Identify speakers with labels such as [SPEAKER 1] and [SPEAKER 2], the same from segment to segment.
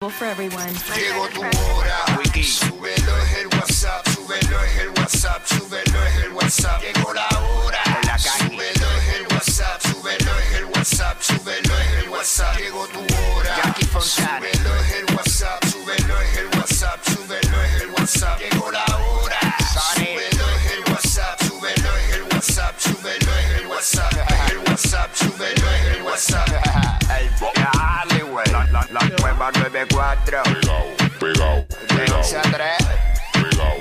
[SPEAKER 1] for everyone.
[SPEAKER 2] Llegó tu hora, Wiki. Súbelo es el WhatsApp, súbelo es el WhatsApp, súbelo es el WhatsApp. Llegó la hora,
[SPEAKER 3] la calle.
[SPEAKER 2] súbelo es el WhatsApp, súbelo es el WhatsApp, súbelo es el WhatsApp. Llegó tu hora,
[SPEAKER 3] Jackie Fontana.
[SPEAKER 2] súbelo es el
[SPEAKER 3] 94.
[SPEAKER 4] Pegao, pegao, pegao,
[SPEAKER 3] 11 a 3.
[SPEAKER 4] pegao,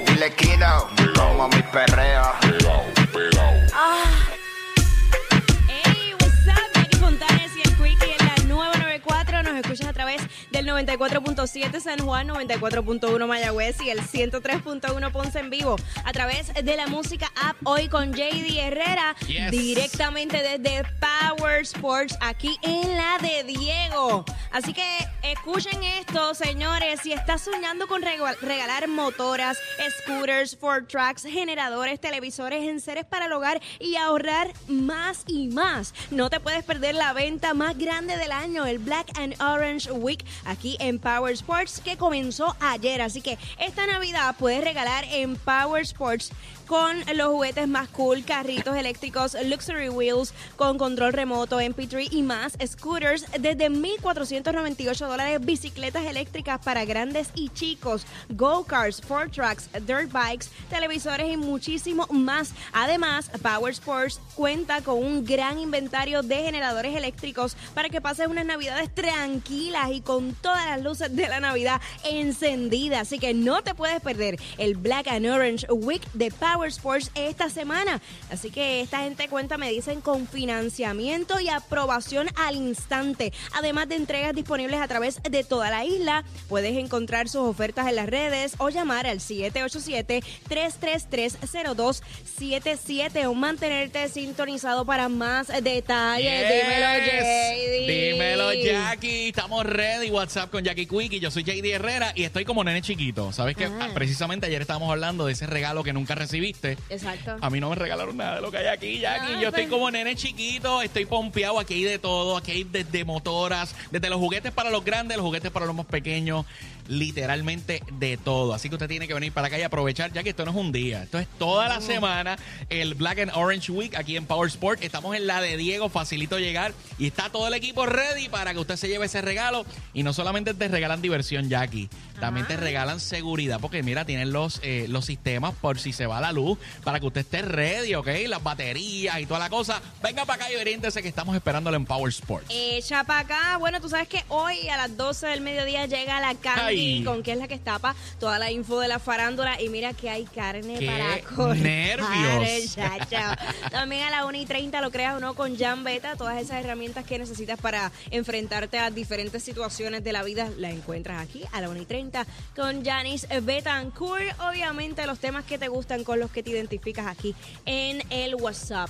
[SPEAKER 1] 94.7 San Juan, 94.1 Mayagüez y el 103.1 Ponce en vivo. A través de la música app hoy con JD Herrera.
[SPEAKER 5] Yes.
[SPEAKER 1] Directamente desde Power Sports aquí en la de Diego. Así que escuchen esto, señores. Si estás soñando con rega- regalar motoras, scooters, Ford trucks, generadores, televisores, enseres para el hogar y ahorrar más y más, no te puedes perder la venta más grande del año, el Black and Orange Week, aquí en Power Sports, que comenzó ayer. Así que esta Navidad puedes regalar en Power Sports con los juguetes más cool, carritos eléctricos, luxury wheels con control remoto, MP3 y más, scooters desde 1.498 dólares, bicicletas eléctricas para grandes y chicos, go-karts, four trucks, dirt bikes, televisores y muchísimo más. Además, Power Sports cuenta con un gran inventario de generadores eléctricos para que pases unas navidades tranquilas y con todas las luces de la Navidad encendidas. Así que no te puedes perder el Black and Orange Week de Power Sports esta semana. Así que esta gente cuenta, me dicen, con financiamiento y aprobación al instante. Además de entregas disponibles a través de toda la isla, puedes encontrar sus ofertas en las redes o llamar al 787-333-0277 o mantenerte sintonizado para más detalles. Dímelo, JD.
[SPEAKER 5] Dímelo, Jackie. Estamos ready. WhatsApp con Jackie Quickie. Yo soy JD Herrera y estoy como nene chiquito. ¿Sabes que
[SPEAKER 1] Ah.
[SPEAKER 5] Precisamente ayer estábamos hablando de ese regalo que nunca
[SPEAKER 1] Exacto.
[SPEAKER 5] A mí no me regalaron nada de lo que hay aquí, Jackie. Yo estoy
[SPEAKER 1] pues.
[SPEAKER 5] como nene chiquito, estoy pompeado. Aquí hay de todo. Aquí hay desde motoras, desde los juguetes para los grandes, los juguetes para los más pequeños. Literalmente de todo. Así que usted tiene que venir para acá y aprovechar, ya que esto no es un día. Esto es toda la semana. El Black and Orange Week aquí en Power Sport. Estamos en la de Diego, facilito llegar. Y está todo el equipo ready para que usted se lleve ese regalo. Y no solamente te regalan diversión, Jackie. También te regalan seguridad. Porque mira, tienen los, eh, los sistemas por si se va la luz. Para que usted esté ready, ¿ok? Las baterías y toda la cosa. Venga para acá y oriéntese que estamos esperándolo en Power Sports.
[SPEAKER 1] Echa para acá. Bueno, tú sabes que hoy a las 12 del mediodía llega la Candy,
[SPEAKER 5] Ay.
[SPEAKER 1] con que es la que tapa toda la info de la farándula. Y mira que hay carne
[SPEAKER 5] ¡Qué
[SPEAKER 1] para cortar,
[SPEAKER 5] nervios!
[SPEAKER 1] También a las 1 y 30, lo creas o no, con Jan Beta. Todas esas herramientas que necesitas para enfrentarte a diferentes situaciones de la vida, las encuentras aquí a las 1 y 30 con Janice Betancourt. Obviamente, los temas que te gustan con los que te identificas aquí en el WhatsApp.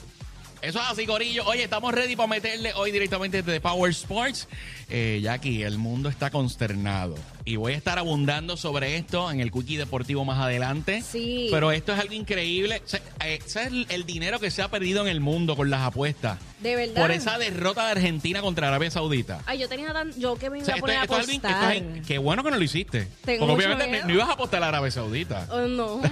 [SPEAKER 5] Eso es así, Corillo. Oye, estamos ready para meterle hoy directamente desde Power Sports. Eh, Jackie, el mundo está consternado. Y voy a estar abundando sobre esto en el Quickie Deportivo más adelante.
[SPEAKER 1] Sí.
[SPEAKER 5] Pero esto es algo increíble. O sea, eh, ¿Sabes el, dinero que se ha perdido en el mundo con las apuestas?
[SPEAKER 1] De verdad.
[SPEAKER 5] Por esa derrota de Argentina contra Arabia Saudita.
[SPEAKER 1] Ay, yo tenía tan. Yo que me
[SPEAKER 5] O
[SPEAKER 1] iba
[SPEAKER 5] sea,
[SPEAKER 1] a poner a
[SPEAKER 5] esto es algo in- esto
[SPEAKER 1] apostar.
[SPEAKER 5] es- qué bueno que no lo hiciste.
[SPEAKER 1] Tengo
[SPEAKER 5] Porque obviamente no, no ibas a apostar a Arabia Saudita.
[SPEAKER 1] Oh, no.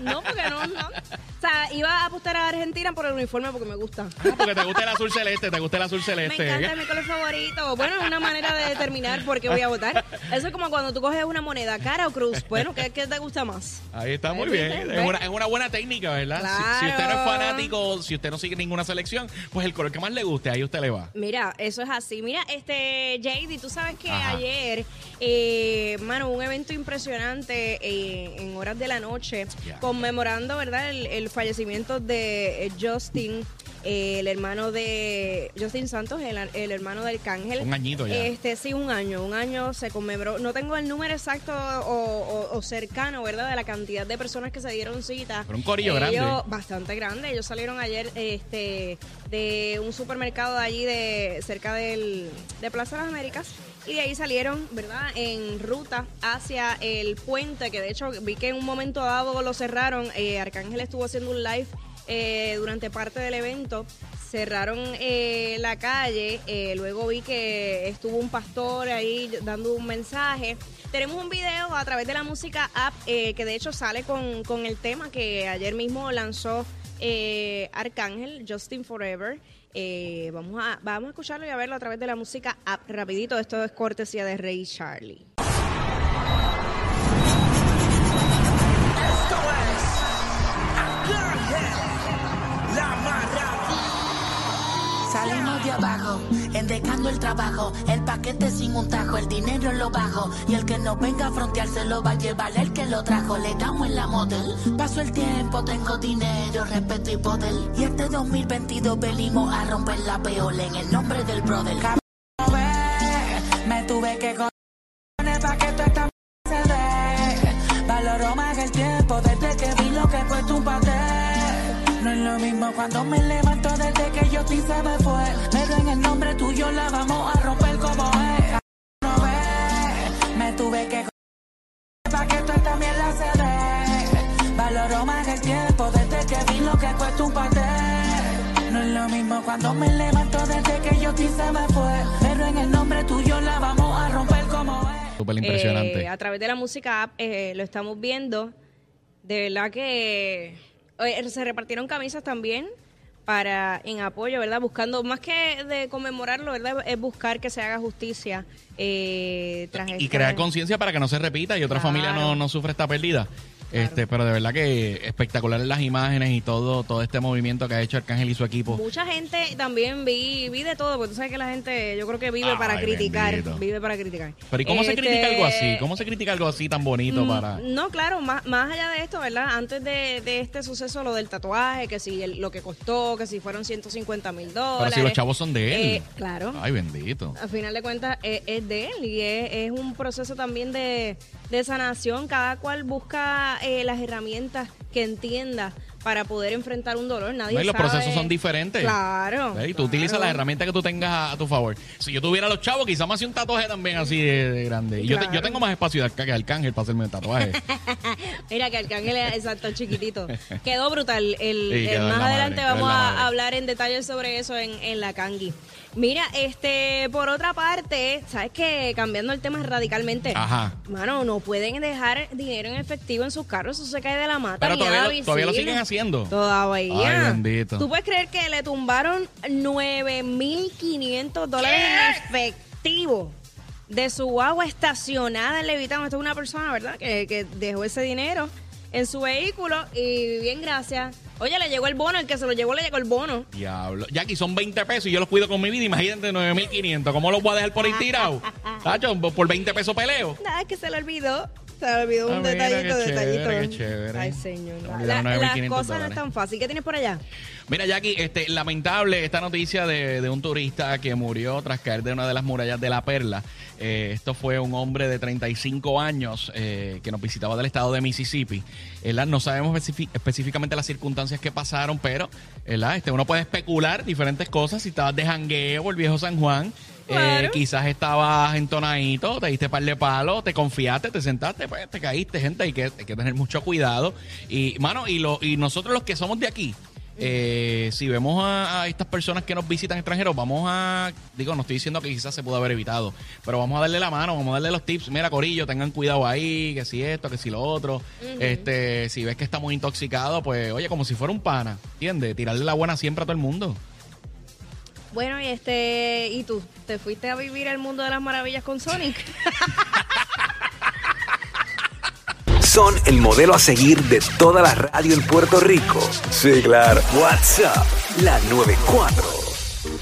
[SPEAKER 1] No, porque no, no. O sea, iba a apostar a Argentina por el uniforme porque me gusta.
[SPEAKER 5] Ah, porque te gusta el azul celeste, te gusta el azul
[SPEAKER 1] Me
[SPEAKER 5] celeste.
[SPEAKER 1] encanta es mi color favorito. Bueno, es una manera de determinar por qué voy a votar. Eso es como cuando tú coges una moneda, cara o cruz. Bueno, ¿qué, qué te gusta más?
[SPEAKER 5] Ahí está, muy bien. Es una, es una buena técnica, ¿verdad? Si- Si, usted no es fanático, si usted no sigue ninguna selección, pues el color que más le guste, ahí usted le va.
[SPEAKER 1] Mira, eso es así. Mira, este, JD, tú sabes que
[SPEAKER 5] Ajá.
[SPEAKER 1] ayer, eh, mano, un evento impresionante eh, en horas de la noche, conmemorando, ¿verdad?, el, el fallecimiento de eh, Justin, eh, el hermano de Justin Santos, el, el hermano del Cángel.
[SPEAKER 5] Un añito ya.
[SPEAKER 1] Este, sí, un año. Un año se conmemoró. No tengo el número exacto o, o- o cercano, ¿verdad?, de la cantidad de personas que se dieron cita.
[SPEAKER 5] Pero un corillo
[SPEAKER 1] Ellos-
[SPEAKER 5] grande.
[SPEAKER 1] Bastante grande. Ellos salieron ayer este, de un supermercado de allí de cerca del, de Plaza de las Américas. Y de ahí salieron, ¿verdad?, en ruta hacia el puente, que de hecho vi que en un momento dado lo cerraron. Eh, Arcángel estuvo haciendo un live eh, durante parte del evento. cerraron eh, la calle. eh, luego vi que estuvo un pastor ahí dando un mensaje. Tenemos un video a través de la música app eh, que de hecho sale con, con el tema que ayer mismo lanzó eh, Arcángel, Justin Forever. Vamos, a, vamos a escucharlo y a verlo a través de la música app. Rapidito, esto es cortesía de Rey Charlie.
[SPEAKER 6] De abajo, endecando el trabajo, el paquete sin un tajo, el dinero lo bajo. Y el que no venga a frontearse lo va a llevar el que lo trajo. Le damos en la motel. Paso el tiempo, tengo dinero, respeto y poder. Y este 2022 venimos a romper la peola en el nombre del brother. Me tuve que joder pa' que toda esta se dé. Valoro más el tiempo desde que vi lo que cuesta un paté. No es lo mismo cuando me levanto desde que yo ti se me fue. Pero en el nombre tuyo la vamos a romper como es. No ve, me tuve que joder pa' que tú también la se dé. Valoro más el tiempo desde que vi lo que cuesta un paté. No es lo mismo cuando me levanto desde que yo ti se me fue. Pero en el nombre tuyo la vamos a romper como es.
[SPEAKER 5] Súper impresionante.
[SPEAKER 1] Eh, a través de la música app eh, lo estamos viendo. De verdad que se repartieron camisas también para en apoyo, ¿verdad? Buscando, más que de conmemorarlo, ¿verdad? Es buscar que se haga justicia eh, tras
[SPEAKER 5] y
[SPEAKER 1] esta-
[SPEAKER 5] crear conciencia para que no se repita y otra
[SPEAKER 1] Claro.
[SPEAKER 5] familia no, no sufra esta pérdida. Este, pero de verdad que espectaculares las imágenes y todo, todo este movimiento que ha hecho Arcángel y su equipo.
[SPEAKER 1] Mucha gente también vi, vi de todo, porque tú sabes que la gente, yo creo que vive
[SPEAKER 5] Ay,
[SPEAKER 1] para criticar,
[SPEAKER 5] bendito.
[SPEAKER 1] vive para criticar.
[SPEAKER 5] Pero ¿y cómo se
[SPEAKER 1] Este,
[SPEAKER 5] critica algo así? ¿Cómo se critica algo así tan bonito
[SPEAKER 1] Mm,
[SPEAKER 5] para...?
[SPEAKER 1] No, claro, más, más allá de esto, ¿verdad? Antes de, de este suceso, lo del tatuaje, que si el- lo que costó, que si fueron 150 mil dólares.
[SPEAKER 5] Pero si los chavos son de él.
[SPEAKER 1] Eh, claro.
[SPEAKER 5] Ay, bendito.
[SPEAKER 1] A final de cuentas, eh, es, de él y es, es un proceso también de, de sanación. Cada cual busca eh, las herramientas que entienda para poder enfrentar un dolor. Nadie
[SPEAKER 5] No, y los
[SPEAKER 1] sabe-
[SPEAKER 5] procesos son diferentes.
[SPEAKER 1] Claro.
[SPEAKER 5] ¿Ve? Y tú utilizas
[SPEAKER 1] claro.
[SPEAKER 5] las herramientas que tú tengas a, a tu favor. Si yo tuviera los chavos, quizás me hacía un tatuaje también así de, de grande. Y yo, te-
[SPEAKER 1] Claro.
[SPEAKER 5] yo tengo más espacio que Arcángel para hacerme un tatuaje.
[SPEAKER 1] Mira que Arcángel es exacto chiquitito. Quedó brutal. El,
[SPEAKER 5] Sí,
[SPEAKER 1] el-
[SPEAKER 5] quedó
[SPEAKER 1] más
[SPEAKER 5] la
[SPEAKER 1] adelante
[SPEAKER 5] madre,
[SPEAKER 1] vamos a hablar en detalle sobre eso en, en la Kangi. Mira, este, por otra parte, sabes que cambiando el tema radicalmente,
[SPEAKER 5] Ajá.
[SPEAKER 1] mano, no pueden dejar dinero en efectivo en sus carros, eso se cae de la mata.
[SPEAKER 5] Pero todavía lo- todavía lo siguen haciendo.
[SPEAKER 1] Todavía.
[SPEAKER 5] Ay, bendito.
[SPEAKER 1] Tú puedes creer que le tumbaron 9.500 dólares en efectivo de su guagua estacionada en Levitán. Esto es una persona, ¿verdad? Que, que dejó ese dinero en su vehículo y bien, gracias. Oye, le llegó el bono, el que se lo llevó le llegó el bono.
[SPEAKER 5] Diablo. Jackie, son 20 pesos y yo los cuido con mi vida. Imagínate 9.500. ¿Cómo los voy a dejar por ahí tirados? Tacho, por 20 pesos peleo.
[SPEAKER 1] Nada, es que se le olvidó. Se le olvidó
[SPEAKER 5] Ah,
[SPEAKER 1] un
[SPEAKER 5] mira,
[SPEAKER 1] detallito,
[SPEAKER 5] qué
[SPEAKER 1] detallito.
[SPEAKER 5] chévere, qué chévere.
[SPEAKER 1] Ay, señor.
[SPEAKER 5] Se
[SPEAKER 1] La- las
[SPEAKER 5] 9.500
[SPEAKER 1] cosas no
[SPEAKER 5] dólares.
[SPEAKER 1] es tan fácil. ¿Qué tienes por allá?
[SPEAKER 5] Mira, Jackie, este, lamentable esta noticia de, de un turista que murió tras caer de una de las murallas de la Perla. Eh, esto fue un hombre de 35 años eh, que nos visitaba del estado de Mississippi. ¿verdad? No sabemos específicamente las circunstancias que pasaron, pero ¿verdad? Este, uno puede especular diferentes cosas. Si estabas de jangueo, el viejo San Juan. Eh,
[SPEAKER 1] Claro.
[SPEAKER 5] quizás estabas entonadito, te diste par de palos, te confiaste, te sentaste, pues te caíste, gente, hay que, hay que tener mucho cuidado. Y, mano, y, lo, y nosotros los que somos de aquí, eh, si vemos a, a estas personas que nos visitan extranjeros, vamos a, digo, no estoy diciendo que quizás se pudo haber evitado, pero vamos a darle la mano, vamos a darle los tips. Mira, Corillo, tengan cuidado ahí, que si esto, que si lo otro. Este, si ves que estamos intoxicados, pues, oye, como si fuera un pana, ¿entiendes? Tirarle la buena siempre a todo el mundo.
[SPEAKER 1] Bueno, y este, ¿y tú? ¿Te fuiste a vivir el mundo de las maravillas con Sonic?
[SPEAKER 7] Son el modelo a seguir de toda la radio en Puerto Rico. Sí, claro. WhatsApp, la 94.